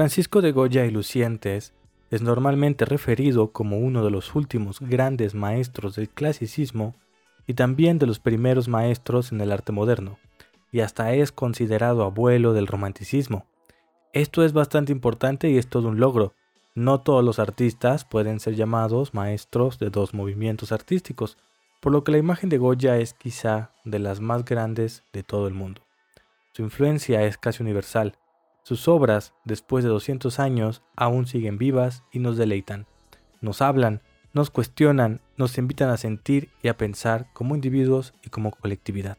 Francisco de Goya y Lucientes es normalmente referido como uno de los últimos grandes maestros del clasicismo y también de los primeros maestros en el arte moderno, y hasta es considerado abuelo del romanticismo. Esto es bastante importante y es todo un logro. No todos los artistas pueden ser llamados maestros de dos movimientos artísticos, por lo que la imagen de Goya es quizá de las más grandes de todo el mundo. Su influencia es casi universal. Sus obras, después de 200 años, aún siguen vivas y nos deleitan. Nos hablan, nos cuestionan, nos invitan a sentir y a pensar como individuos y como colectividad.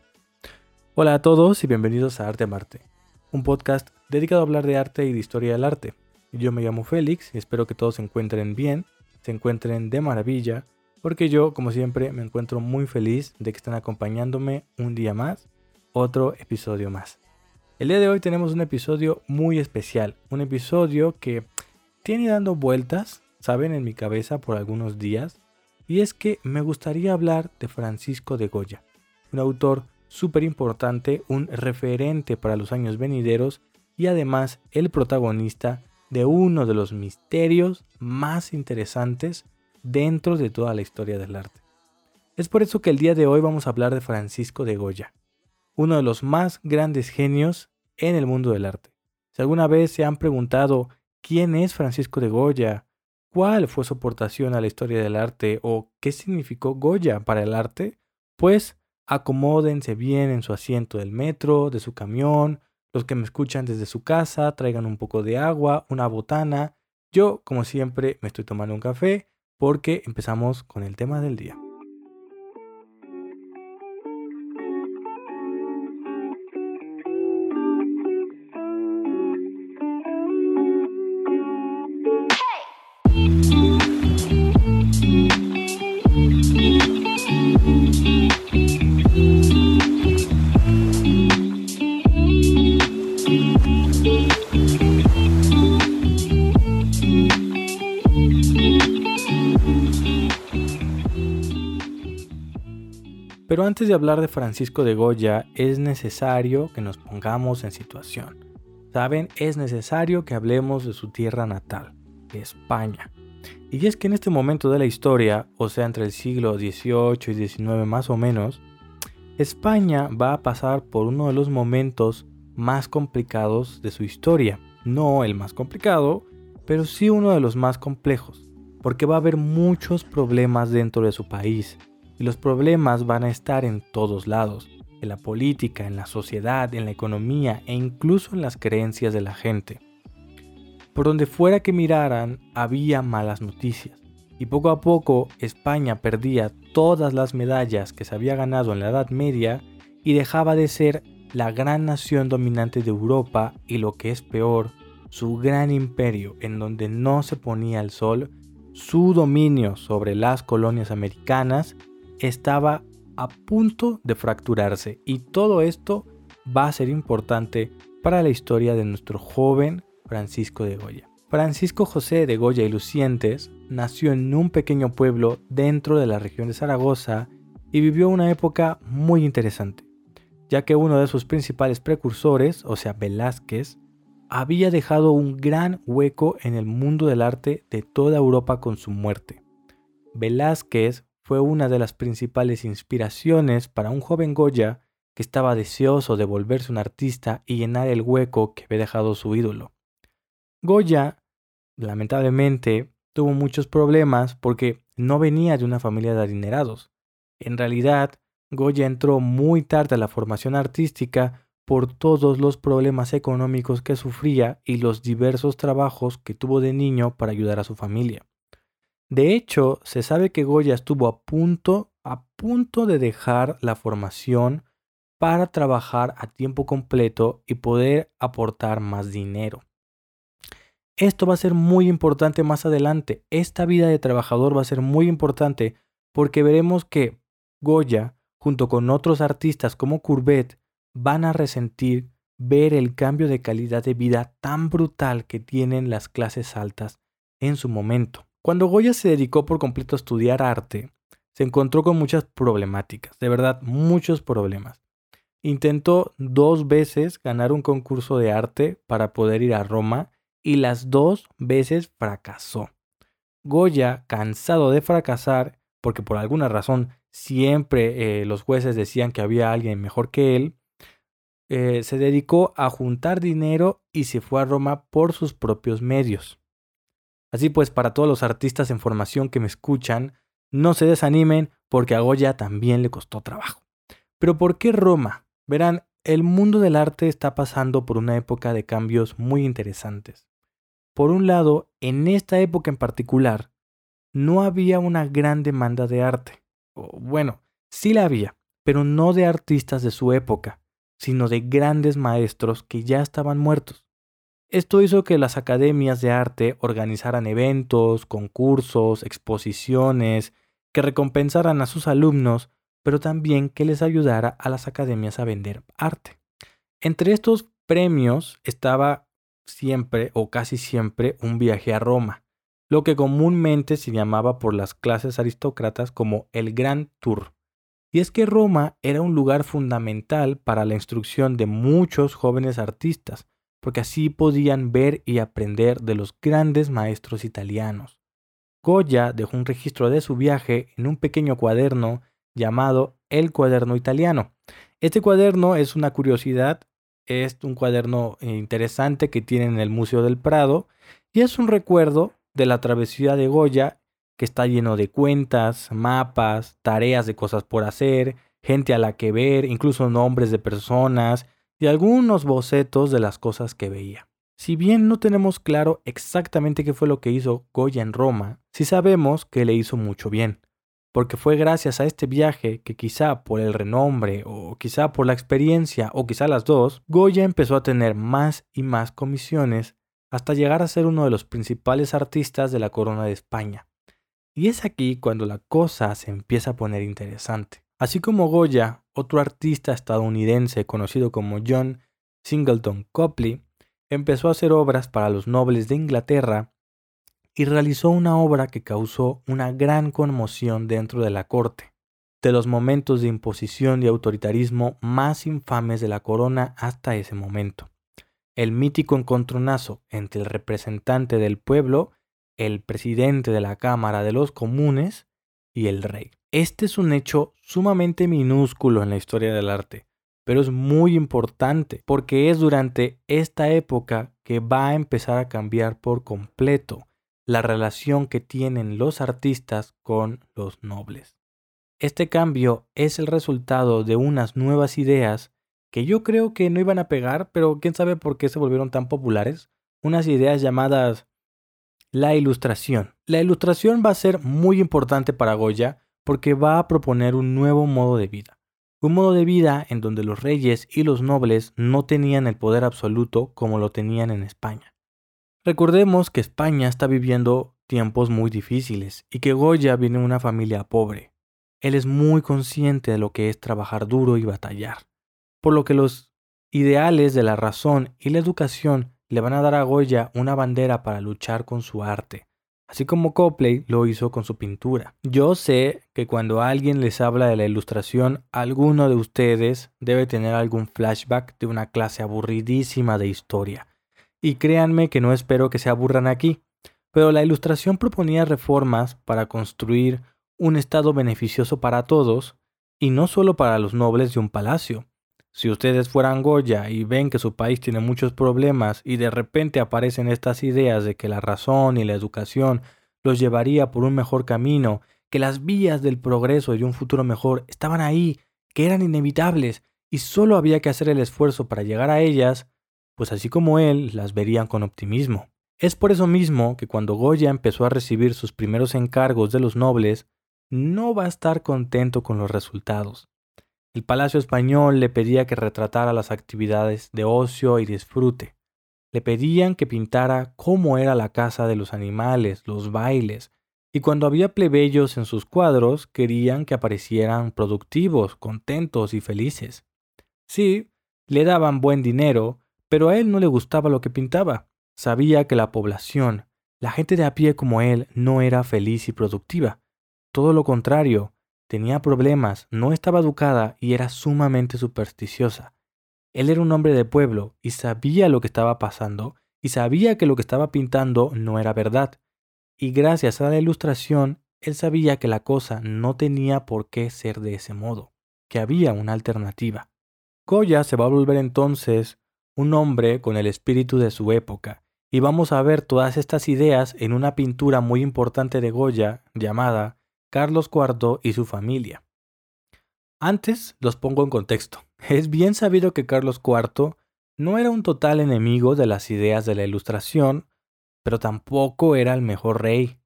Hola a todos y bienvenidos a Arte Marte, un podcast dedicado a hablar de arte y de historia del arte. Yo me llamo Félix y espero que todos se encuentren bien, se encuentren de maravilla, porque yo, como siempre, me encuentro muy feliz de que estén acompañándome un día más, otro episodio más. El día de hoy tenemos un episodio muy especial, un episodio que tiene dando vueltas, saben, en mi cabeza por algunos días, y es que me gustaría hablar de Francisco de Goya, un autor súper importante, un referente para los años venideros y además el protagonista de uno de los misterios más interesantes dentro de toda la historia del arte. Es por eso que el día de hoy vamos a hablar de Francisco de Goya, uno de los más grandes genios en el mundo del arte. Si alguna vez se han preguntado quién es Francisco de Goya, cuál fue su aportación a la historia del arte o qué significó Goya para el arte, pues acomódense bien en su asiento del metro, de su camión, los que me escuchan desde su casa, traigan un poco de agua, una botana. Yo, como siempre, me estoy tomando un café porque empezamos con el tema del día. Pero antes de hablar de Francisco de Goya, es necesario que nos pongamos en situación. Saben, es necesario que hablemos de su tierra natal, España. Y es que en este momento de la historia, o sea, entre el siglo XVIII y XIX más o menos, España va a pasar por uno de los momentos más complicados de su historia. No el más complicado, pero sí uno de los más complejos, porque va a haber muchos problemas dentro de su país y los problemas van a estar en todos lados, en la política, en la sociedad, en la economía e incluso en las creencias de la gente. Por donde fuera que miraran había malas noticias y poco a poco España perdía todas las medallas que se había ganado en la Edad Media y dejaba de ser la gran nación dominante de Europa y lo que es peor, su gran imperio en donde no se ponía el sol, su dominio sobre las colonias americanas estaba a punto de fracturarse y todo esto va a ser importante para la historia de nuestro joven Francisco de Goya. Francisco José de Goya y Lucientes nació en un pequeño pueblo dentro de la región de Zaragoza y vivió una época muy interesante, ya que uno de sus principales precursores, o sea Velázquez, había dejado un gran hueco en el mundo del arte de toda Europa con su muerte. Velázquez fue una de las principales inspiraciones para un joven Goya que estaba deseoso de volverse un artista y llenar el hueco que había dejado su ídolo. Goya, lamentablemente, tuvo muchos problemas porque no venía de una familia de adinerados. En realidad, Goya entró muy tarde a la formación artística por todos los problemas económicos que sufría y los diversos trabajos que tuvo de niño para ayudar a su familia. De hecho, se sabe que Goya estuvo a punto, a punto de dejar la formación para trabajar a tiempo completo y poder aportar más dinero. Esto va a ser muy importante más adelante. Esta vida de trabajador va a ser muy importante porque veremos que Goya, junto con otros artistas como Courbet, van a resentir ver el cambio de calidad de vida tan brutal que tienen las clases altas en su momento. Cuando Goya se dedicó por completo a estudiar arte, se encontró con muchas problemáticas, de verdad, muchos problemas. Intentó dos veces ganar un concurso de arte para poder ir a Roma y las dos veces fracasó. Goya, cansado de fracasar, porque por alguna razón siempre eh, los jueces decían que había alguien mejor que él, eh, se dedicó a juntar dinero y se fue a Roma por sus propios medios. Así pues, para todos los artistas en formación que me escuchan, no se desanimen porque a Goya también le costó trabajo. Pero ¿por qué Roma? Verán, el mundo del arte está pasando por una época de cambios muy interesantes. Por un lado, en esta época en particular, no había una gran demanda de arte. bueno, sí la había, pero no de artistas de su época, sino de grandes maestros que ya estaban muertos. Esto hizo que las academias de arte organizaran eventos, concursos, exposiciones, que recompensaran a sus alumnos pero también que les ayudara a las academias a vender arte. Entre estos premios estaba siempre o casi siempre un viaje a Roma, lo que comúnmente se llamaba por las clases aristócratas como el Gran Tour. Y es que Roma era un lugar fundamental para la instrucción de muchos jóvenes artistas, porque así podían ver y aprender de los grandes maestros italianos. Goya dejó un registro de su viaje en un pequeño cuaderno llamado El Cuaderno Italiano. Este cuaderno es una curiosidad, es un cuaderno interesante que tiene en el Museo del Prado y es un recuerdo de la travesía de Goya que está lleno de cuentas, mapas, tareas de cosas por hacer, gente a la que ver, incluso nombres de personas y algunos bocetos de las cosas que veía. Si bien no tenemos claro exactamente qué fue lo que hizo Goya en Roma, sí sabemos que le hizo mucho bien porque fue gracias a este viaje que quizá por el renombre o quizá por la experiencia o quizá las dos, Goya empezó a tener más y más comisiones hasta llegar a ser uno de los principales artistas de la corona de España. Y es aquí cuando la cosa se empieza a poner interesante. Así como Goya, otro artista estadounidense conocido como John Singleton Copley, empezó a hacer obras para los nobles de Inglaterra y realizó una obra que causó una gran conmoción dentro de la corte, de los momentos de imposición y autoritarismo más infames de la corona hasta ese momento. El mítico encontronazo entre el representante del pueblo, el presidente de la Cámara de los Comunes y el rey. Este es un hecho sumamente minúsculo en la historia del arte, pero es muy importante porque es durante esta época que va a empezar a cambiar por completo la relación que tienen los artistas con los nobles. Este cambio es el resultado de unas nuevas ideas que yo creo que no iban a pegar, pero quién sabe por qué se volvieron tan populares, unas ideas llamadas la ilustración. La ilustración va a ser muy importante para Goya porque va a proponer un nuevo modo de vida. Un modo de vida en donde los reyes y los nobles no tenían el poder absoluto como lo tenían en España. Recordemos que España está viviendo tiempos muy difíciles y que Goya viene de una familia pobre. Él es muy consciente de lo que es trabajar duro y batallar, por lo que los ideales de la razón y la educación le van a dar a Goya una bandera para luchar con su arte, así como Copley lo hizo con su pintura. Yo sé que cuando alguien les habla de la ilustración, alguno de ustedes debe tener algún flashback de una clase aburridísima de historia y créanme que no espero que se aburran aquí, pero la ilustración proponía reformas para construir un Estado beneficioso para todos y no solo para los nobles de un palacio. Si ustedes fueran Goya y ven que su país tiene muchos problemas y de repente aparecen estas ideas de que la razón y la educación los llevaría por un mejor camino, que las vías del progreso y un futuro mejor estaban ahí, que eran inevitables y solo había que hacer el esfuerzo para llegar a ellas, pues así como él las verían con optimismo. Es por eso mismo que cuando Goya empezó a recibir sus primeros encargos de los nobles, no va a estar contento con los resultados. El Palacio Español le pedía que retratara las actividades de ocio y disfrute. Le pedían que pintara cómo era la casa de los animales, los bailes, y cuando había plebeyos en sus cuadros querían que aparecieran productivos, contentos y felices. Sí, le daban buen dinero, pero a él no le gustaba lo que pintaba. Sabía que la población, la gente de a pie como él, no era feliz y productiva. Todo lo contrario, tenía problemas, no estaba educada y era sumamente supersticiosa. Él era un hombre de pueblo y sabía lo que estaba pasando y sabía que lo que estaba pintando no era verdad. Y gracias a la ilustración, él sabía que la cosa no tenía por qué ser de ese modo, que había una alternativa. Goya se va a volver entonces un hombre con el espíritu de su época, y vamos a ver todas estas ideas en una pintura muy importante de Goya llamada Carlos IV y su familia. Antes los pongo en contexto. Es bien sabido que Carlos IV no era un total enemigo de las ideas de la Ilustración, pero tampoco era el mejor rey.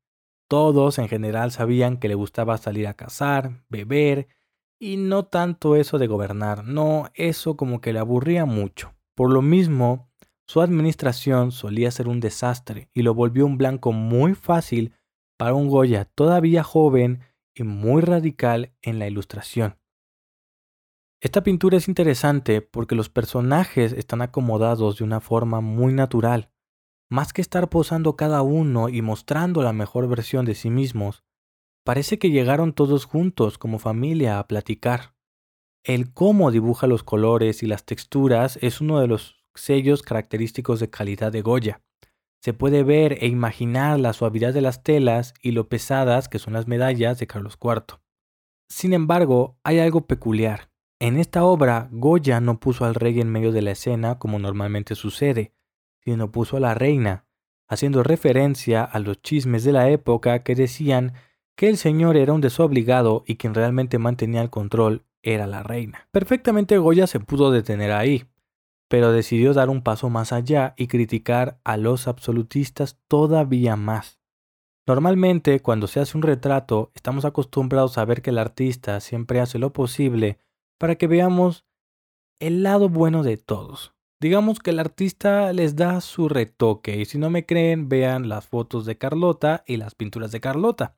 Todos en general sabían que le gustaba salir a cazar, beber, y no tanto eso de gobernar, no, eso como que le aburría mucho. Por lo mismo, su administración solía ser un desastre y lo volvió un blanco muy fácil para un Goya todavía joven y muy radical en la ilustración. Esta pintura es interesante porque los personajes están acomodados de una forma muy natural. Más que estar posando cada uno y mostrando la mejor versión de sí mismos, parece que llegaron todos juntos como familia a platicar. El cómo dibuja los colores y las texturas es uno de los sellos característicos de calidad de Goya. Se puede ver e imaginar la suavidad de las telas y lo pesadas que son las medallas de Carlos IV. Sin embargo, hay algo peculiar. En esta obra, Goya no puso al rey en medio de la escena como normalmente sucede, sino puso a la reina, haciendo referencia a los chismes de la época que decían que el señor era un desobligado y quien realmente mantenía el control era la reina. Perfectamente Goya se pudo detener ahí, pero decidió dar un paso más allá y criticar a los absolutistas todavía más. Normalmente, cuando se hace un retrato, estamos acostumbrados a ver que el artista siempre hace lo posible para que veamos el lado bueno de todos. Digamos que el artista les da su retoque y si no me creen vean las fotos de Carlota y las pinturas de Carlota.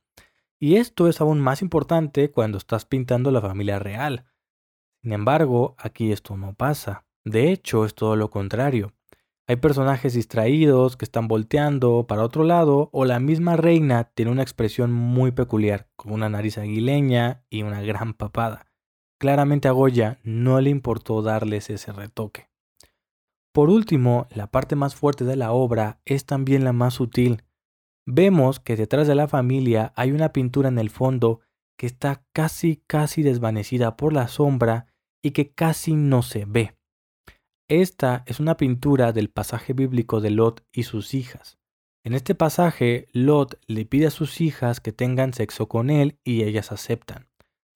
Y esto es aún más importante cuando estás pintando la familia real. Sin embargo, aquí esto no pasa. De hecho, es todo lo contrario. Hay personajes distraídos que están volteando para otro lado o la misma reina tiene una expresión muy peculiar, con una nariz aguileña y una gran papada. Claramente a Goya no le importó darles ese retoque. Por último, la parte más fuerte de la obra es también la más sutil. Vemos que detrás de la familia hay una pintura en el fondo que está casi casi desvanecida por la sombra y que casi no se ve. Esta es una pintura del pasaje bíblico de Lot y sus hijas. En este pasaje, Lot le pide a sus hijas que tengan sexo con él y ellas aceptan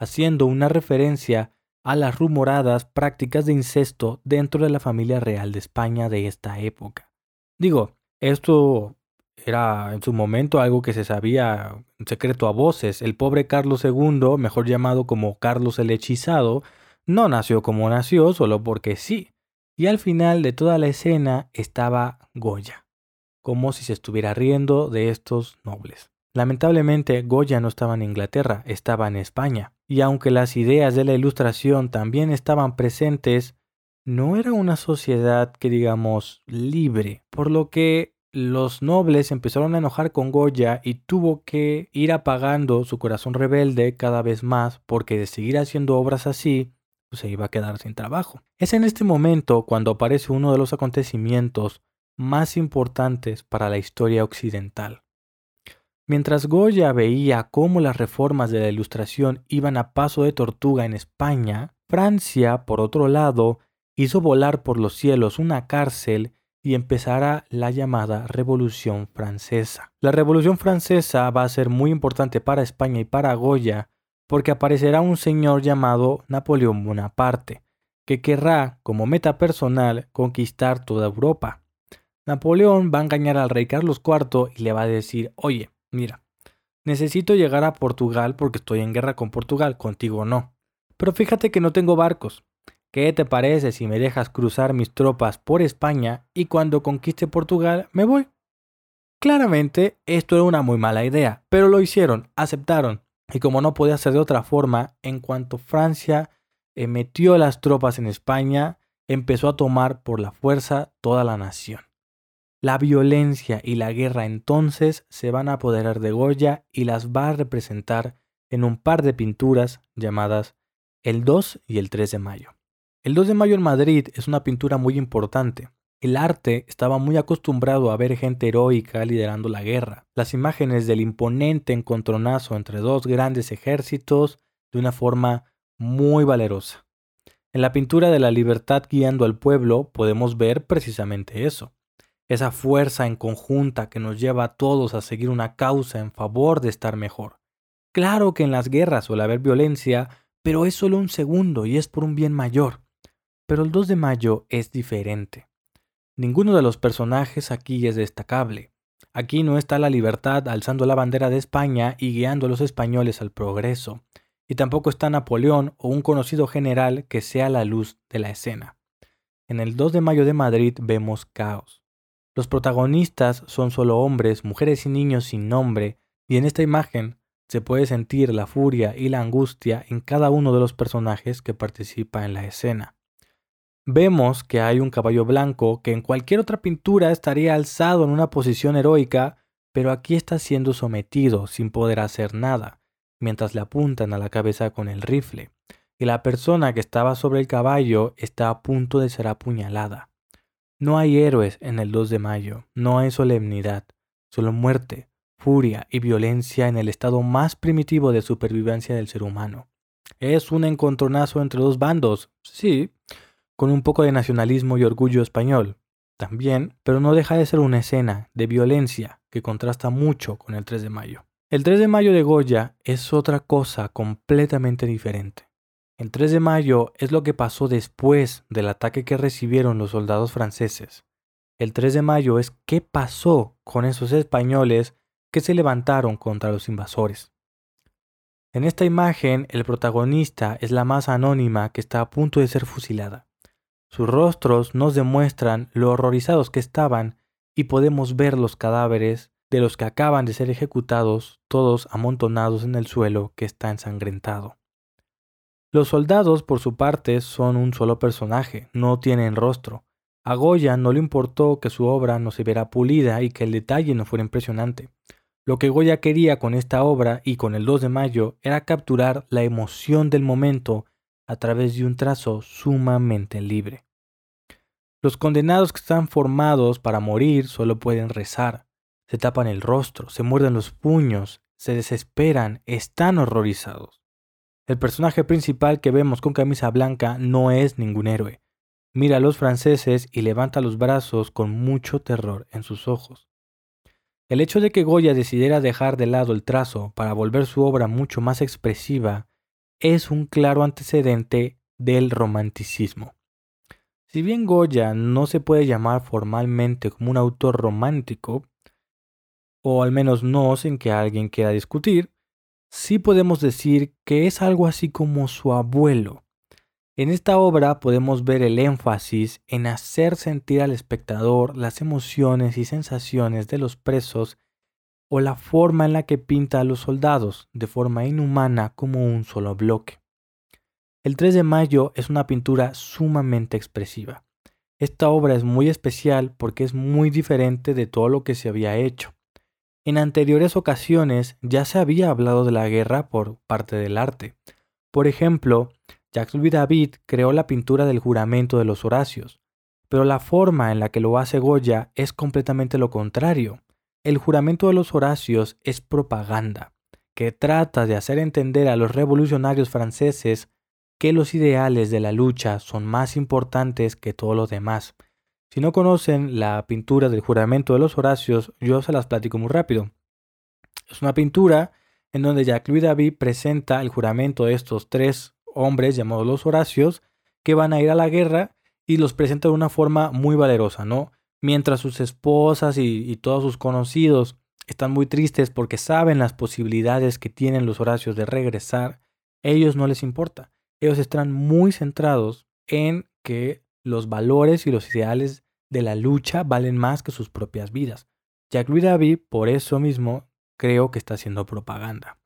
haciendo una referencia a las rumoradas prácticas de incesto dentro de la familia real de España de esta época. Digo, esto era en su momento algo que se sabía en secreto a voces. El pobre Carlos II, mejor llamado como Carlos el Hechizado, no nació como nació solo porque sí. Y al final de toda la escena estaba Goya, como si se estuviera riendo de estos nobles. Lamentablemente, Goya no estaba en Inglaterra, estaba en España, y aunque las ideas de la Ilustración también estaban presentes, no era una sociedad que digamos libre, por lo que los nobles empezaron a enojar con Goya y tuvo que ir apagando su corazón rebelde cada vez más porque de seguir haciendo obras así, pues, se iba a quedar sin trabajo. Es en este momento cuando aparece uno de los acontecimientos más importantes para la historia occidental. Mientras Goya veía cómo las reformas de la Ilustración iban a paso de tortuga en España, Francia, por otro lado, hizo volar por los cielos una cárcel y empezará la llamada Revolución Francesa. La Revolución Francesa va a ser muy importante para España y para Goya porque aparecerá un señor llamado Napoleón Bonaparte, que querrá, como meta personal, conquistar toda Europa. Napoleón va a engañar al rey Carlos IV y le va a decir, oye, Mira, necesito llegar a Portugal porque estoy en guerra con Portugal, contigo no. Pero fíjate que no tengo barcos. ¿Qué te parece si me dejas cruzar mis tropas por España y cuando conquiste Portugal me voy? Claramente esto era una muy mala idea, pero lo hicieron, aceptaron. Y como no podía ser de otra forma, en cuanto Francia eh, metió las tropas en España, empezó a tomar por la fuerza toda la nación. La violencia y la guerra entonces se van a apoderar de Goya y las va a representar en un par de pinturas llamadas el 2 y el 3 de mayo. El 2 de mayo en Madrid es una pintura muy importante. El arte estaba muy acostumbrado a ver gente heroica liderando la guerra. Las imágenes del imponente encontronazo entre dos grandes ejércitos de una forma muy valerosa. En la pintura de la libertad guiando al pueblo podemos ver precisamente eso. Esa fuerza en conjunta que nos lleva a todos a seguir una causa en favor de estar mejor. Claro que en las guerras suele haber violencia, pero es solo un segundo y es por un bien mayor. Pero el 2 de mayo es diferente. Ninguno de los personajes aquí es destacable. Aquí no está la libertad alzando la bandera de España y guiando a los españoles al progreso, y tampoco está Napoleón o un conocido general que sea la luz de la escena. En el 2 de mayo de Madrid vemos caos. Los protagonistas son solo hombres, mujeres y niños sin nombre, y en esta imagen se puede sentir la furia y la angustia en cada uno de los personajes que participa en la escena. Vemos que hay un caballo blanco que en cualquier otra pintura estaría alzado en una posición heroica, pero aquí está siendo sometido sin poder hacer nada, mientras le apuntan a la cabeza con el rifle, y la persona que estaba sobre el caballo está a punto de ser apuñalada. No hay héroes en el 2 de mayo, no hay solemnidad, solo muerte, furia y violencia en el estado más primitivo de supervivencia del ser humano. Es un encontronazo entre dos bandos, sí, con un poco de nacionalismo y orgullo español, también, pero no deja de ser una escena de violencia que contrasta mucho con el 3 de mayo. El 3 de mayo de Goya es otra cosa completamente diferente. El 3 de mayo es lo que pasó después del ataque que recibieron los soldados franceses. El 3 de mayo es qué pasó con esos españoles que se levantaron contra los invasores. En esta imagen, el protagonista es la más anónima que está a punto de ser fusilada. Sus rostros nos demuestran lo horrorizados que estaban y podemos ver los cadáveres de los que acaban de ser ejecutados, todos amontonados en el suelo que está ensangrentado. Los soldados, por su parte, son un solo personaje, no tienen rostro. A Goya no le importó que su obra no se viera pulida y que el detalle no fuera impresionante. Lo que Goya quería con esta obra y con el 2 de mayo era capturar la emoción del momento a través de un trazo sumamente libre. Los condenados que están formados para morir solo pueden rezar, se tapan el rostro, se muerden los puños, se desesperan, están horrorizados. El personaje principal que vemos con camisa blanca no es ningún héroe. Mira a los franceses y levanta los brazos con mucho terror en sus ojos. El hecho de que Goya decidiera dejar de lado el trazo para volver su obra mucho más expresiva es un claro antecedente del romanticismo. Si bien Goya no se puede llamar formalmente como un autor romántico, o al menos no sin que alguien quiera discutir, sí podemos decir que es algo así como su abuelo. En esta obra podemos ver el énfasis en hacer sentir al espectador las emociones y sensaciones de los presos o la forma en la que pinta a los soldados de forma inhumana como un solo bloque. El 3 de mayo es una pintura sumamente expresiva. Esta obra es muy especial porque es muy diferente de todo lo que se había hecho. En anteriores ocasiones ya se había hablado de la guerra por parte del arte. Por ejemplo, Jacques Louis David creó la pintura del juramento de los Horacios, pero la forma en la que lo hace Goya es completamente lo contrario. El juramento de los Horacios es propaganda, que trata de hacer entender a los revolucionarios franceses que los ideales de la lucha son más importantes que todo lo demás. Si no conocen la pintura del juramento de los Horacios, yo se las platico muy rápido. Es una pintura en donde Jacques-Louis David presenta el juramento de estos tres hombres llamados los Horacios que van a ir a la guerra y los presenta de una forma muy valerosa, ¿no? Mientras sus esposas y, todos sus conocidos están muy tristes porque saben las posibilidades que tienen los Horacios de regresar, ellos no les importa. Ellos están muy centrados en que los valores y los ideales de la lucha valen más que sus propias vidas. Jack Louis David, por eso mismo, creo que está haciendo propaganda.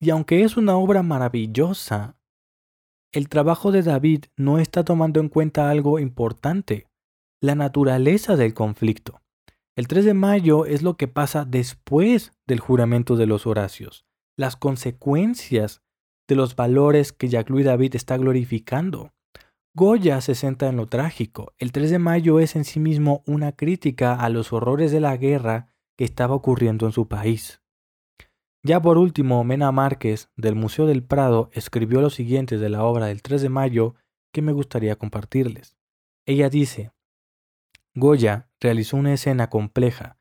Y aunque es una obra maravillosa, el trabajo de David no está tomando en cuenta algo importante la naturaleza del conflicto. El 3 de mayo es lo que pasa después del juramento de los Horacios, las consecuencias de los valores que Jacques Louis David está glorificando. Goya se centra en lo trágico. El 3 de mayo es en sí mismo una crítica a los horrores de la guerra que estaba ocurriendo en su país. Ya por último, Mena Márquez, del Museo del Prado, escribió lo siguiente de la obra del 3 de mayo que me gustaría compartirles. Ella dice, Goya realizó una escena compleja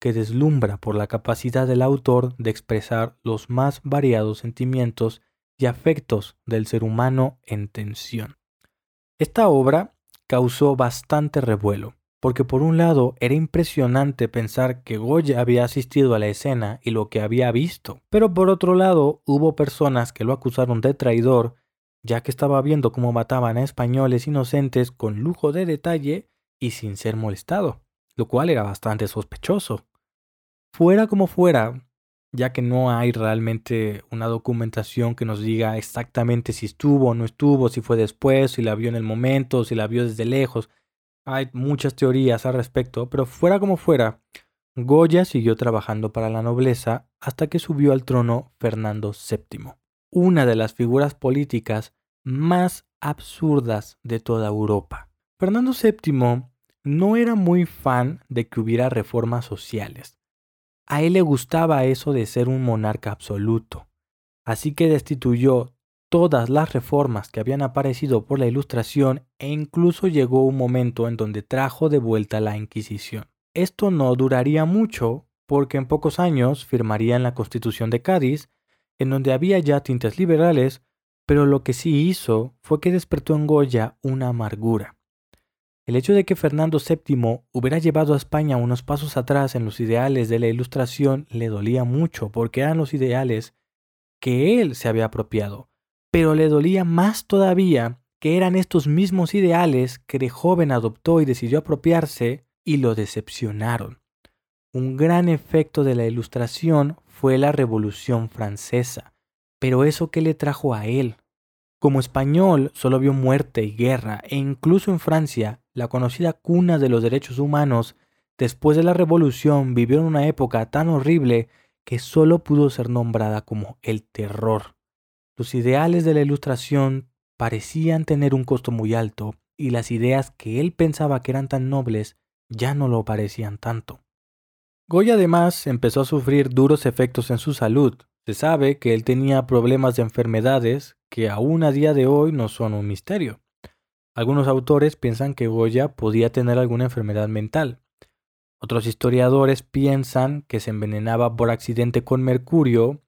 que deslumbra por la capacidad del autor de expresar los más variados sentimientos y afectos del ser humano en tensión. Esta obra causó bastante revuelo, porque por un lado era impresionante pensar que Goya había asistido a la escena y lo que había visto, pero por otro lado hubo personas que lo acusaron de traidor, ya que estaba viendo cómo mataban a españoles inocentes con lujo de detalle y sin ser molestado, lo cual era bastante sospechoso. Fuera como fuera, ya que no hay realmente una documentación que nos diga exactamente si estuvo o no estuvo, si fue después, si la vio en el momento, si la vio desde lejos, hay muchas teorías al respecto, pero fuera como fuera, Goya siguió trabajando para la nobleza hasta que subió al trono Fernando VII, una de las figuras políticas más absurdas de toda Europa. Fernando VII no era muy fan de que hubiera reformas sociales. A él le gustaba eso de ser un monarca absoluto, así que destituyó todas las reformas que habían aparecido por la Ilustración e incluso llegó un momento en donde trajo de vuelta la Inquisición. Esto no duraría mucho porque en pocos años firmarían la Constitución de Cádiz, en donde había ya tintes liberales, pero lo que sí hizo fue que despertó en Goya una amargura. El hecho de que Fernando VII hubiera llevado a España unos pasos atrás en los ideales de la Ilustración le dolía mucho porque eran los ideales que él se había apropiado pero le dolía más todavía que eran estos mismos ideales que de joven adoptó y decidió apropiarse y lo decepcionaron. Un gran efecto de la ilustración fue la Revolución Francesa, pero eso qué le trajo a él. Como español solo vio muerte y guerra, e incluso en Francia, la conocida cuna de los derechos humanos, después de la Revolución vivió en una época tan horrible que solo pudo ser nombrada como el terror. Los ideales de la ilustración parecían tener un costo muy alto y las ideas que él pensaba que eran tan nobles ya no lo parecían tanto. Goya además empezó a sufrir duros efectos en su salud. Se sabe que él tenía problemas de enfermedades que aún a día de hoy no son un misterio. Algunos autores piensan que Goya podía tener alguna enfermedad mental. Otros historiadores piensan que se envenenaba por accidente con mercurio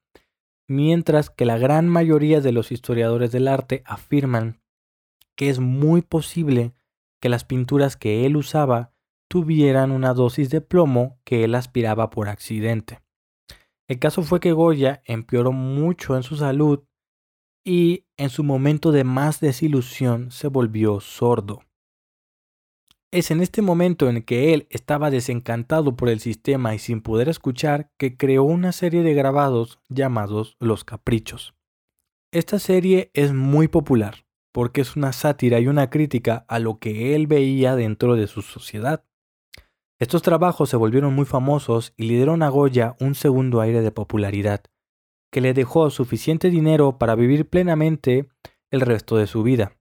mientras que la gran mayoría de los historiadores del arte afirman que es muy posible que las pinturas que él usaba tuvieran una dosis de plomo que él aspiraba por accidente. El caso fue que Goya empeoró mucho en su salud y en su momento de más desilusión se volvió sordo. Es en este momento en que él estaba desencantado por el sistema y sin poder escuchar que creó una serie de grabados llamados Los Caprichos. Esta serie es muy popular porque es una sátira y una crítica a lo que él veía dentro de su sociedad. Estos trabajos se volvieron muy famosos y le dieron a Goya un segundo aire de popularidad, que le dejó suficiente dinero para vivir plenamente el resto de su vida.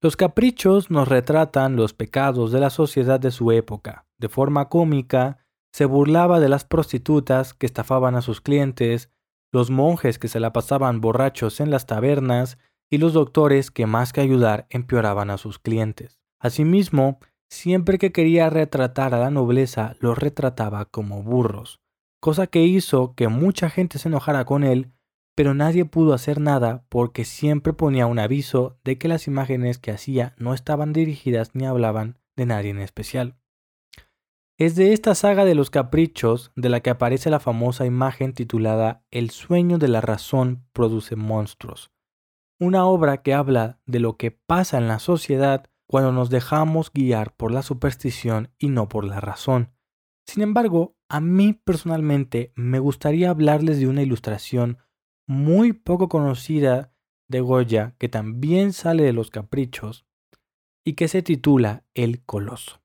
Los caprichos nos retratan los pecados de la sociedad de su época. De forma cómica, se burlaba de las prostitutas que estafaban a sus clientes, los monjes que se la pasaban borrachos en las tabernas y los doctores que más que ayudar empeoraban a sus clientes. Asimismo, siempre que quería retratar a la nobleza, los retrataba como burros, cosa que hizo que mucha gente se enojara con él pero nadie pudo hacer nada porque siempre ponía un aviso de que las imágenes que hacía no estaban dirigidas ni hablaban de nadie en especial. Es de esta saga de los caprichos de la que aparece la famosa imagen titulada El sueño de la razón produce monstruos, una obra que habla de lo que pasa en la sociedad cuando nos dejamos guiar por la superstición y no por la razón. Sin embargo, a mí personalmente me gustaría hablarles de una ilustración muy poco conocida de Goya, que también sale de los caprichos, y que se titula El Coloso.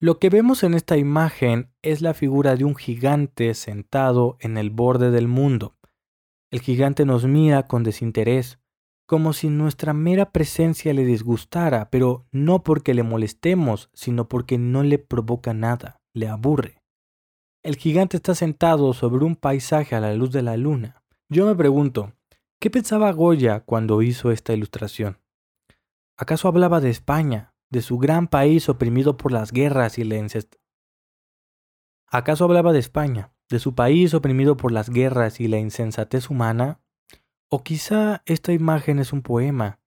Lo que vemos en esta imagen es la figura de un gigante sentado en el borde del mundo. El gigante nos mira con desinterés, como si nuestra mera presencia le disgustara, pero no porque le molestemos, sino porque no le provoca nada, le aburre. El gigante está sentado sobre un paisaje a la luz de la luna. Yo me pregunto, ¿qué pensaba Goya cuando hizo esta ilustración? ¿Acaso hablaba de España, de su gran país oprimido por las guerras y la. ¿Acaso hablaba de España, de su país oprimido por las guerras y la insensatez humana? O quizá esta imagen es un poema,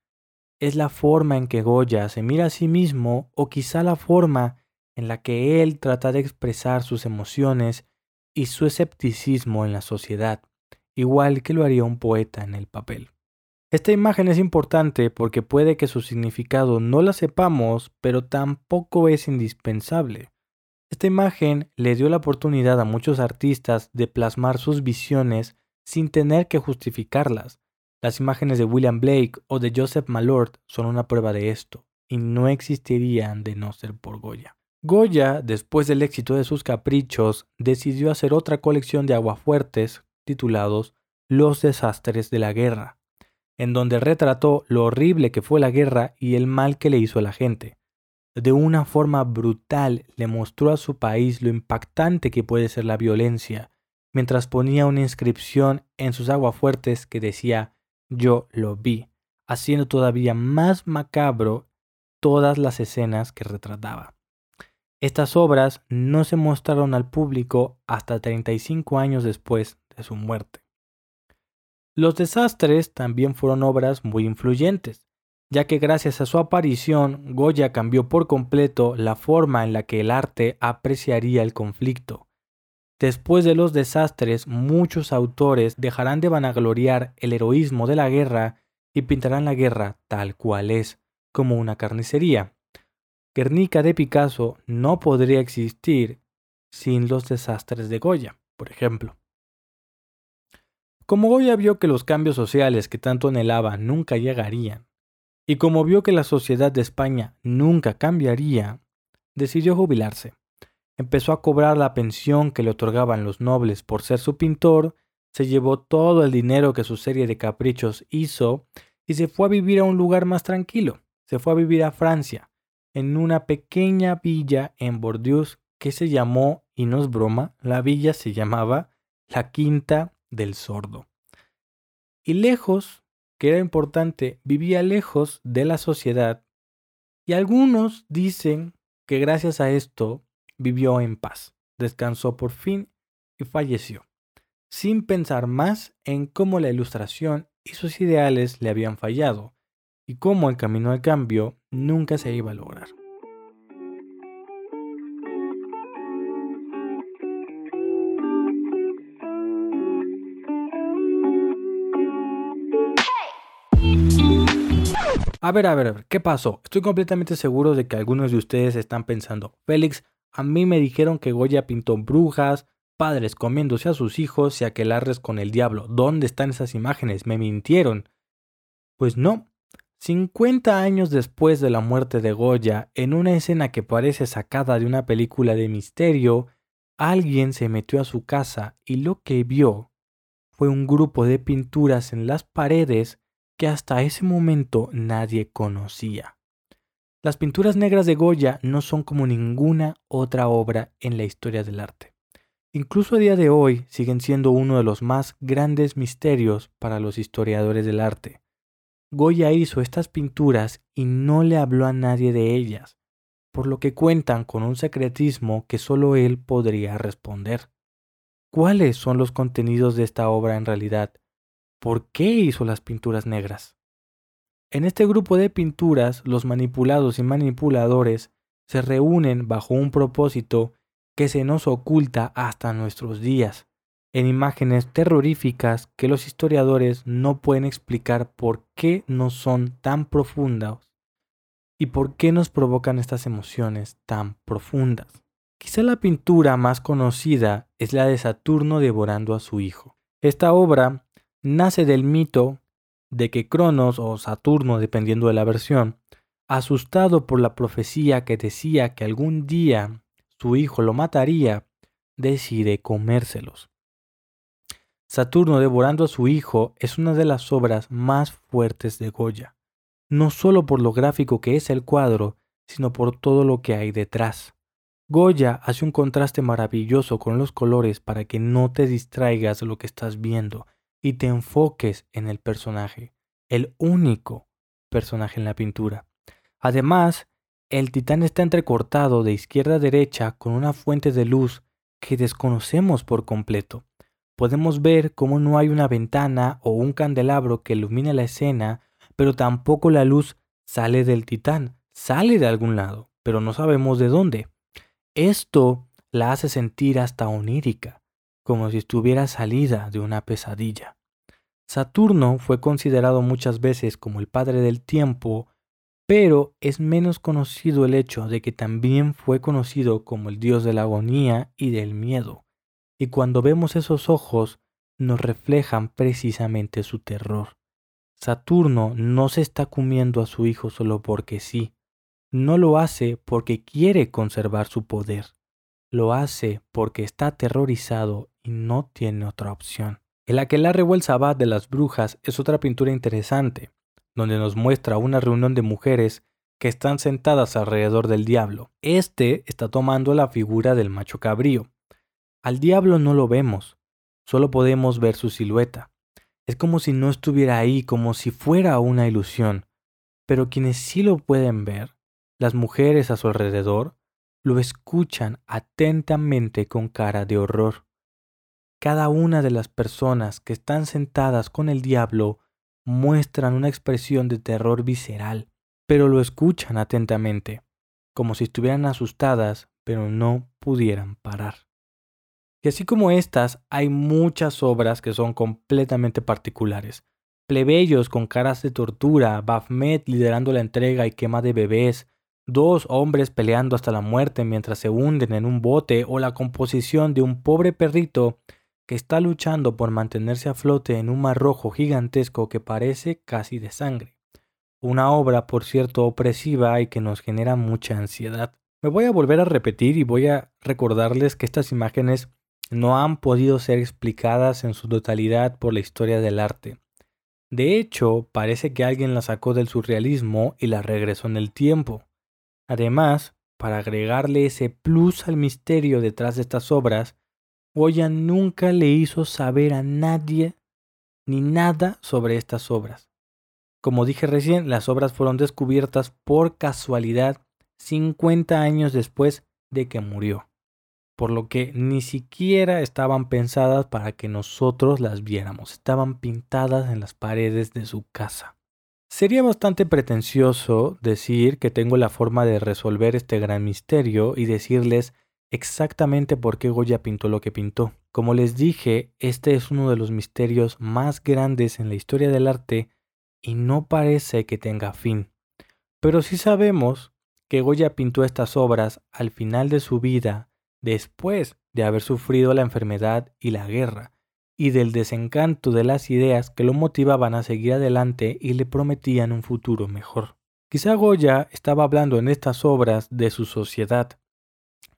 es la forma en que Goya se mira a sí mismo o quizá la forma en la que él trata de expresar sus emociones y su escepticismo en la sociedad, igual que lo haría un poeta en el papel. Esta imagen es importante porque puede que su significado no la sepamos, pero tampoco es indispensable. Esta imagen le dio la oportunidad a muchos artistas de plasmar sus visiones sin tener que justificarlas. Las imágenes de William Blake o de Joseph Malort son una prueba de esto, y no existirían de no ser por Goya. Goya, después del éxito de sus caprichos, decidió hacer otra colección de aguafuertes titulados Los desastres de la guerra, en donde retrató lo horrible que fue la guerra y el mal que le hizo a la gente. De una forma brutal le mostró a su país lo impactante que puede ser la violencia, mientras ponía una inscripción en sus aguafuertes que decía yo lo vi, haciendo todavía más macabro todas las escenas que retrataba. Estas obras no se mostraron al público hasta 35 años después de su muerte. Los desastres también fueron obras muy influyentes, ya que gracias a su aparición Goya cambió por completo la forma en la que el arte apreciaría el conflicto Después de los desastres, muchos autores dejarán de vanagloriar el heroísmo de la guerra y pintarán la guerra tal cual es, como una carnicería. Guernica de Picasso no podría existir sin los desastres de Goya, por ejemplo. Como Goya vio que los cambios sociales que tanto anhelaba nunca llegarían, y como vio que la sociedad de España nunca cambiaría, decidió jubilarse. Empezó a cobrar la pensión que le otorgaban los nobles por ser su pintor, se llevó todo el dinero que su serie de caprichos hizo y se fue a vivir a un lugar más tranquilo. Se fue a vivir a Francia, en una pequeña villa en Bordeaux que se llamó, y no es broma, la villa se llamaba la Quinta del Sordo. Y lejos, que era importante, vivía lejos de la sociedad. Y algunos dicen que gracias a esto vivió en paz, descansó por fin y falleció, sin pensar más en cómo la ilustración y sus ideales le habían fallado, y cómo el camino al cambio nunca se iba a lograr. A ver, a ver, a ver, ¿qué pasó? Estoy completamente seguro de que algunos de ustedes están pensando, Félix, a mí me dijeron que Goya pintó brujas, padres comiéndose a sus hijos y aquelarres con el diablo. ¿Dónde están esas imágenes? Me mintieron. Pues no. 50 años después de la muerte de Goya, en una escena que parece sacada de una película de misterio, alguien se metió a su casa y lo que vio fue un grupo de pinturas en las paredes que hasta ese momento nadie conocía. Las pinturas negras de Goya no son como ninguna otra obra en la historia del arte. Incluso a día de hoy siguen siendo uno de los más grandes misterios para los historiadores del arte. Goya hizo estas pinturas y no le habló a nadie de ellas, por lo que cuentan con un secretismo que solo él podría responder. ¿Cuáles son los contenidos de esta obra en realidad? ¿Por qué hizo las pinturas negras? En este grupo de pinturas, los manipulados y manipuladores se reúnen bajo un propósito que se nos oculta hasta nuestros días, en imágenes terroríficas que los historiadores no pueden explicar por qué no son tan profundas y por qué nos provocan estas emociones tan profundas. Quizá la pintura más conocida es la de Saturno devorando a su hijo. Esta obra nace del mito de que Cronos o Saturno, dependiendo de la versión, asustado por la profecía que decía que algún día su hijo lo mataría, decide comérselos. Saturno devorando a su hijo es una de las obras más fuertes de Goya, no solo por lo gráfico que es el cuadro, sino por todo lo que hay detrás. Goya hace un contraste maravilloso con los colores para que no te distraigas de lo que estás viendo y te enfoques en el personaje, el único personaje en la pintura. Además, el titán está entrecortado de izquierda a derecha con una fuente de luz que desconocemos por completo. Podemos ver cómo no hay una ventana o un candelabro que ilumine la escena, pero tampoco la luz sale del titán, sale de algún lado, pero no sabemos de dónde. Esto la hace sentir hasta onírica, como si estuviera salida de una pesadilla. Saturno fue considerado muchas veces como el padre del tiempo, pero es menos conocido el hecho de que también fue conocido como el dios de la agonía y del miedo, y cuando vemos esos ojos nos reflejan precisamente su terror. Saturno no se está comiendo a su hijo solo porque sí, no lo hace porque quiere conservar su poder, lo hace porque está aterrorizado y no tiene otra opción. El aquelarre o el sabbat de las brujas es otra pintura interesante, donde nos muestra una reunión de mujeres que están sentadas alrededor del diablo. Este está tomando la figura del macho cabrío. Al diablo no lo vemos, solo podemos ver su silueta. Es como si no estuviera ahí, como si fuera una ilusión. Pero quienes sí lo pueden ver, las mujeres a su alrededor, lo escuchan atentamente con cara de horror. Cada una de las personas que están sentadas con el diablo muestran una expresión de terror visceral, pero lo escuchan atentamente, como si estuvieran asustadas, pero no pudieran parar. Así como estas, hay muchas obras que son completamente particulares. Plebeyos con caras de tortura, Baphomet liderando la entrega y quema de bebés, dos hombres peleando hasta la muerte mientras se hunden en un bote o la composición de un pobre perrito que está luchando por mantenerse a flote en un mar rojo gigantesco que parece casi de sangre. Una obra, por cierto, opresiva y que nos genera mucha ansiedad. Me voy a volver a repetir y voy a recordarles que estas imágenes no han podido ser explicadas en su totalidad por la historia del arte. De hecho, parece que alguien las sacó del surrealismo y las regresó en el tiempo. Además, para agregarle ese plus al misterio detrás de estas obras, Goya nunca le hizo saber a nadie ni nada sobre estas obras. Como dije recién, las obras fueron descubiertas por casualidad 50 años después de que murió, por lo que ni siquiera estaban pensadas para que nosotros las viéramos, estaban pintadas en las paredes de su casa. Sería bastante pretencioso decir que tengo la forma de resolver este gran misterio y decirles exactamente por qué Goya pintó lo que pintó. Como les dije, este es uno de los misterios más grandes en la historia del arte y no parece que tenga fin. Pero sí sabemos que Goya pintó estas obras al final de su vida, después de haber sufrido la enfermedad y la guerra, y del desencanto de las ideas que lo motivaban a seguir adelante y le prometían un futuro mejor. Quizá Goya estaba hablando en estas obras de su sociedad,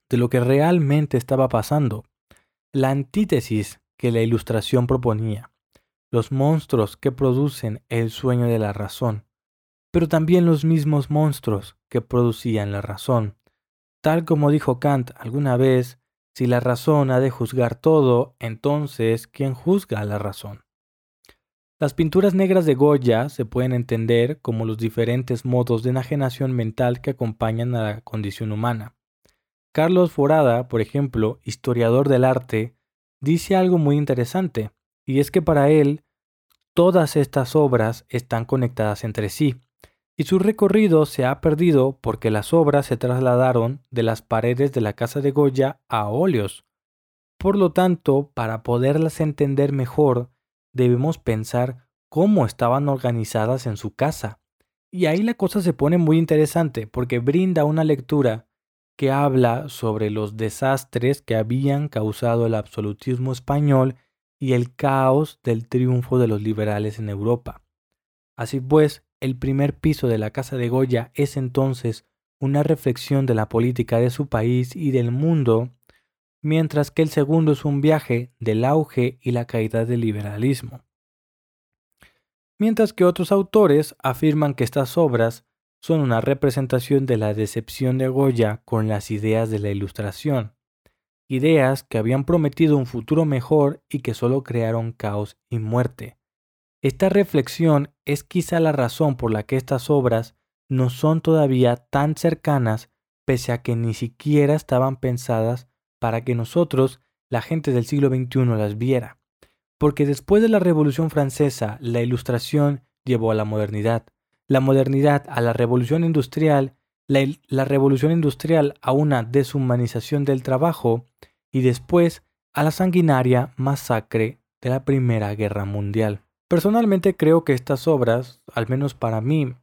de lo que realmente estaba pasando, la antítesis que la ilustración proponía, los monstruos que producen el sueño de la razón, pero también los mismos monstruos que producían la razón. Tal como dijo Kant alguna vez, si la razón ha de juzgar todo, entonces, ¿quién juzga a la razón? Las pinturas negras de Goya se pueden entender como los diferentes modos de enajenación mental que acompañan a la condición humana. Carlos Forada, por ejemplo, historiador del arte, dice algo muy interesante, y es que para él todas estas obras están conectadas entre sí, y su recorrido se ha perdido porque las obras se trasladaron de las paredes de la casa de Goya a óleos. Por lo tanto, para poderlas entender mejor, debemos pensar cómo estaban organizadas en su casa. Y ahí la cosa se pone muy interesante porque brinda una lectura que habla sobre los desastres que habían causado el absolutismo español y el caos del triunfo de los liberales en Europa. Así pues, el primer piso de la Casa de Goya es entonces una reflexión de la política de su país y del mundo, mientras que el segundo es un viaje del auge y la caída del liberalismo. Mientras que otros autores afirman que estas obras son una representación de la decepción de Goya con las ideas de la Ilustración, ideas que habían prometido un futuro mejor y que solo crearon caos y muerte. Esta reflexión es quizá la razón por la que estas obras no son todavía tan cercanas pese a que ni siquiera estaban pensadas para que nosotros, la gente del siglo XXI, las viera. Porque después de la Revolución Francesa, la Ilustración llevó a la modernidad, la modernidad a la Revolución Industrial, la, la Revolución Industrial a una deshumanización del trabajo y después a la sanguinaria masacre de la Primera Guerra Mundial. Personalmente creo que estas obras, al menos para mí,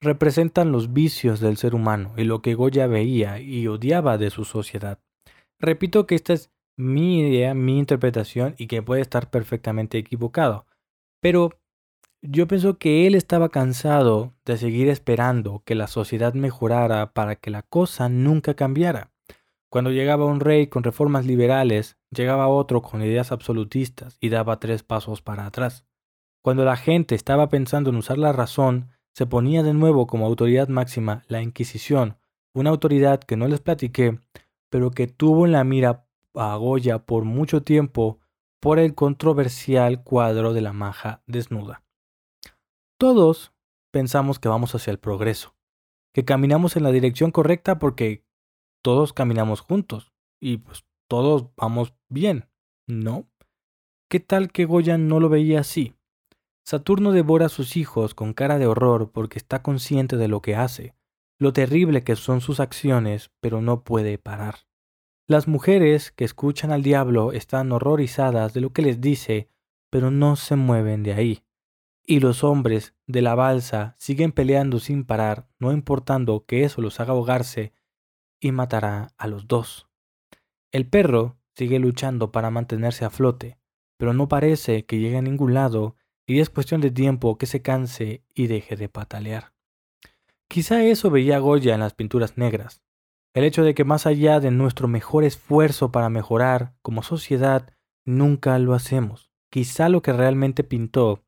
representan los vicios del ser humano y lo que Goya veía y odiaba de su sociedad. Repito que esta es mi idea, mi interpretación y que puede estar perfectamente equivocado. Pero yo pienso que él estaba cansado de seguir esperando que la sociedad mejorara para que la cosa nunca cambiara. Cuando llegaba un rey con reformas liberales, llegaba otro con ideas absolutistas y daba tres pasos para atrás. Cuando la gente estaba pensando en usar la razón, se ponía de nuevo como autoridad máxima la Inquisición, una autoridad que no les platiqué, pero que tuvo en la mira a Goya por mucho tiempo por el controversial cuadro de la maja desnuda. Todos pensamos que vamos hacia el progreso, que caminamos en la dirección correcta porque todos caminamos juntos y pues todos vamos bien, ¿no? ¿Qué tal que Goya no lo veía así? Saturno devora a sus hijos con cara de horror porque está consciente de lo que hace, lo terrible que son sus acciones, pero no puede parar. Las mujeres que escuchan al diablo están horrorizadas de lo que les dice, pero no se mueven de ahí. Y los hombres de la balsa siguen peleando sin parar, no importando que eso los haga ahogarse, y matará a los dos. El perro sigue luchando para mantenerse a flote, pero no parece que llegue a ningún lado y es cuestión de tiempo que se canse y deje de patalear. Quizá eso veía Goya en las pinturas negras, el hecho de que más allá de nuestro mejor esfuerzo para mejorar como sociedad, nunca lo hacemos. Quizá lo que realmente pintó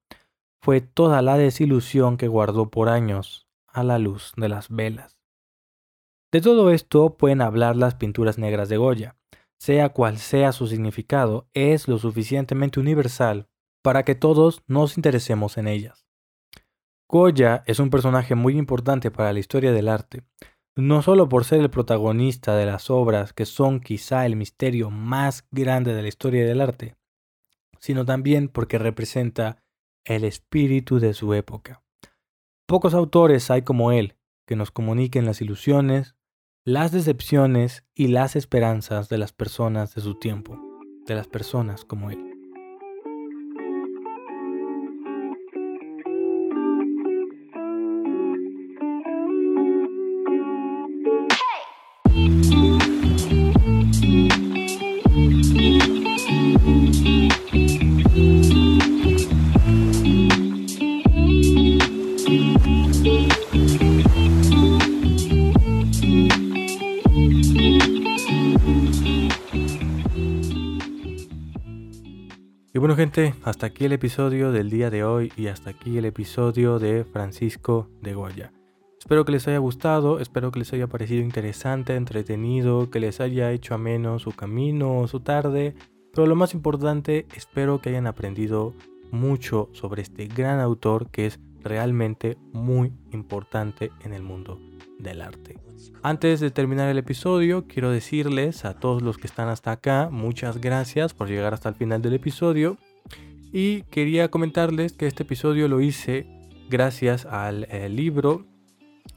fue toda la desilusión que guardó por años a la luz de las velas. De todo esto pueden hablar las pinturas negras de Goya. Sea cual sea su significado, es lo suficientemente universal para que todos nos interesemos en ellas. Goya es un personaje muy importante para la historia del arte, no solo por ser el protagonista de las obras que son quizá el misterio más grande de la historia del arte, sino también porque representa el espíritu de su época. Pocos autores hay como él que nos comuniquen las ilusiones, las decepciones y las esperanzas de las personas de su tiempo, de las personas como él. Gente, hasta aquí el episodio del día de hoy y hasta aquí el episodio de Francisco de Goya. Espero que les haya gustado, espero que les haya parecido interesante, entretenido, que les haya hecho ameno su camino o su tarde, pero lo más importante, espero que hayan aprendido mucho sobre este gran autor que es realmente muy importante en el mundo del arte. Antes de terminar el episodio, quiero decirles a todos los que están hasta acá, muchas gracias por llegar hasta el final del episodio. Y quería comentarles que este episodio lo hice gracias al eh, libro,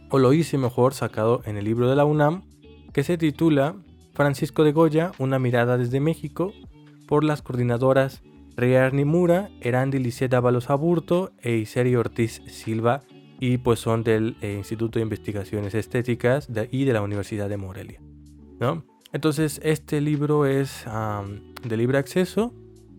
o lo hice mejor sacado en el libro de la UNAM, que se titula Francisco de Goya, una mirada desde México, por las coordinadoras Riar Nimura, Erandi Lisset Ábalos Aburto e Iseri Ortiz Silva y pues son del eh, Instituto de Investigaciones Estéticas y de la Universidad de Morelia. ¿no? Entonces este libro es de libre acceso,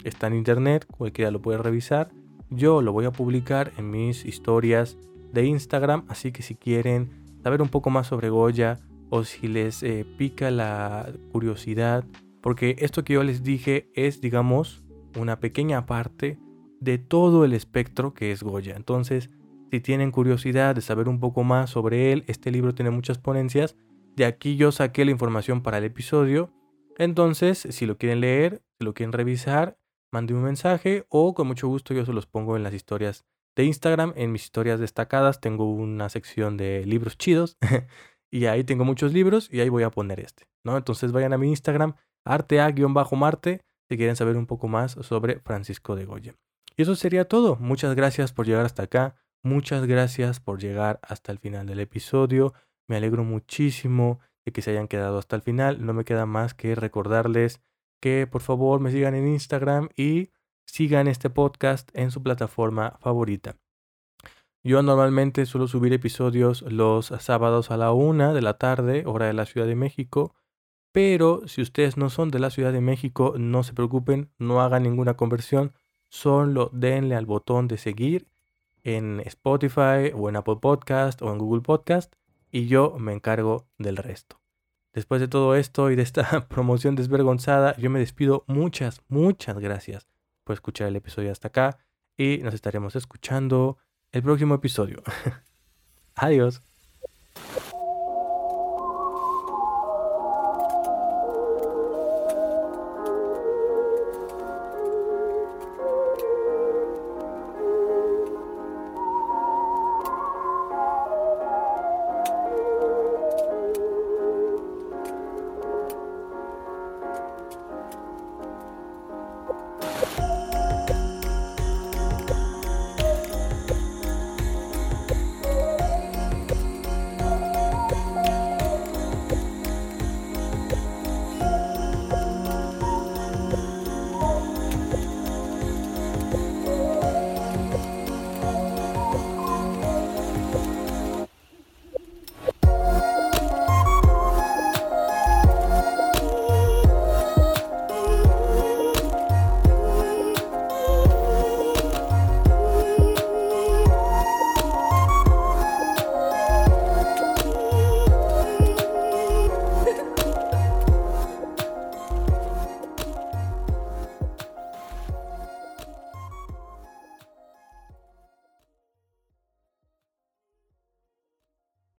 está en internet, cualquiera lo puede revisar. Yo lo voy a publicar en mis historias de Instagram, así que si quieren saber un poco más sobre Goya o si les eh, pica la curiosidad porque esto que yo les dije es, digamos, una pequeña parte de todo el espectro que es Goya. Entonces, si tienen curiosidad de saber un poco más sobre él, este libro tiene muchas ponencias. De aquí yo saqué la información para el episodio. Entonces, si lo quieren leer, si lo quieren revisar, manden un mensaje o con mucho gusto yo se los pongo en las historias de Instagram. En mis historias destacadas tengo una sección de libros chidos y ahí tengo muchos libros y ahí voy a poner este, ¿no? Entonces vayan a mi Instagram, artea-marte, si quieren saber un poco más sobre Francisco de Goya. Y eso sería todo. Muchas gracias por llegar hasta acá. Muchas gracias por llegar hasta el final del episodio. Me alegro muchísimo de que se hayan quedado hasta el final. No me queda más que recordarles que por favor me sigan en Instagram y sigan este podcast en su plataforma favorita. Yo normalmente suelo subir episodios los sábados a la una de la tarde, hora de la Ciudad de México. Pero si ustedes no son de la Ciudad de México, no se preocupen, no hagan ninguna conversión. Solo denle al botón de seguir en Spotify o en Apple Podcast o en Google Podcast y yo me encargo del resto. Después de todo esto y de esta promoción desvergonzada, yo me despido. Muchas, muchas gracias por escuchar el episodio hasta acá y nos estaremos escuchando el próximo episodio. Adiós.